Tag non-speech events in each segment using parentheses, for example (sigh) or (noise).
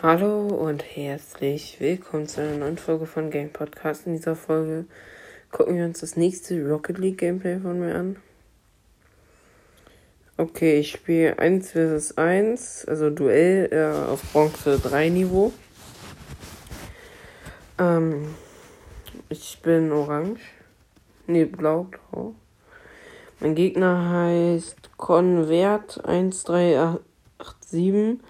Hallo und herzlich willkommen zu einer neuen Folge von Game Podcast. In dieser Folge gucken wir uns das nächste Rocket League Gameplay von mir an. Okay, ich spiele 1 vs 1, also Duell äh, auf Bronze 3 Niveau. Ähm, ich bin orange. Ne, blau, blau. Mein Gegner heißt Convert 1387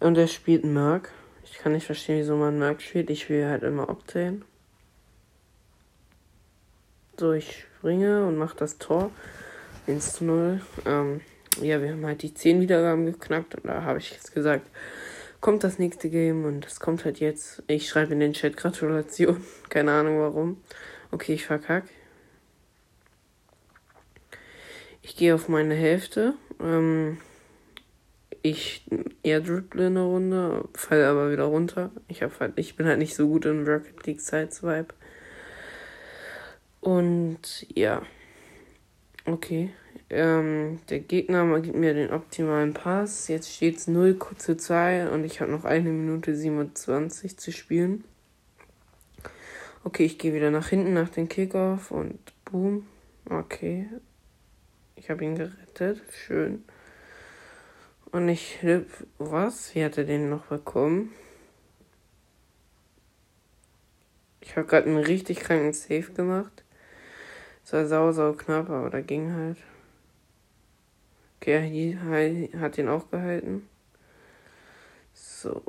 und er spielt Merc. Ich kann nicht verstehen, wieso man Merc spielt. Ich will halt immer Octane. So, ich springe und mache das Tor. 1 zu 0. Ähm, ja, wir haben halt die 10 Wiedergaben geknackt und da habe ich jetzt gesagt, kommt das nächste Game und das kommt halt jetzt. Ich schreibe in den Chat Gratulation. (laughs) Keine Ahnung warum. Okay, ich verkack. Ich gehe auf meine Hälfte. Ähm, ich eher dribble eine Runde, falle aber wieder runter. Ich, hab halt, ich bin halt nicht so gut in Rocket League Sideswipe. Und ja. Okay. Ähm, der Gegner gibt mir den optimalen Pass. Jetzt steht es 0 zu 2 und ich habe noch eine Minute 27 zu spielen. Okay, ich gehe wieder nach hinten nach dem Kickoff und boom. Okay. Ich habe ihn gerettet. Schön. Und ich. Was? Wie hat er den noch bekommen? Ich habe gerade einen richtig kranken Save gemacht. Es war sau, sau knapp, aber da ging halt. Okay, er hat ihn auch gehalten. So.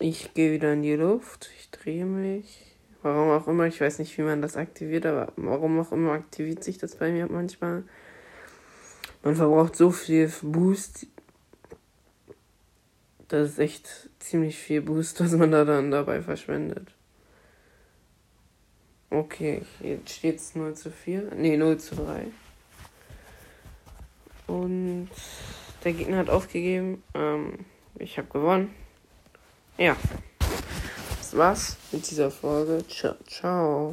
Ich gehe wieder in die Luft. Ich drehe mich. Warum auch immer, ich weiß nicht, wie man das aktiviert, aber warum auch immer aktiviert sich das bei mir manchmal. Man verbraucht so viel Boost. Das ist echt ziemlich viel Boost, (laughs) was man da dann dabei verschwendet. Okay, jetzt steht es 0 zu 4. Ne, 0 zu 3. Und der Gegner hat aufgegeben. Ähm, ich habe gewonnen. Ja. Das war's mit dieser Folge. Ciao, ciao.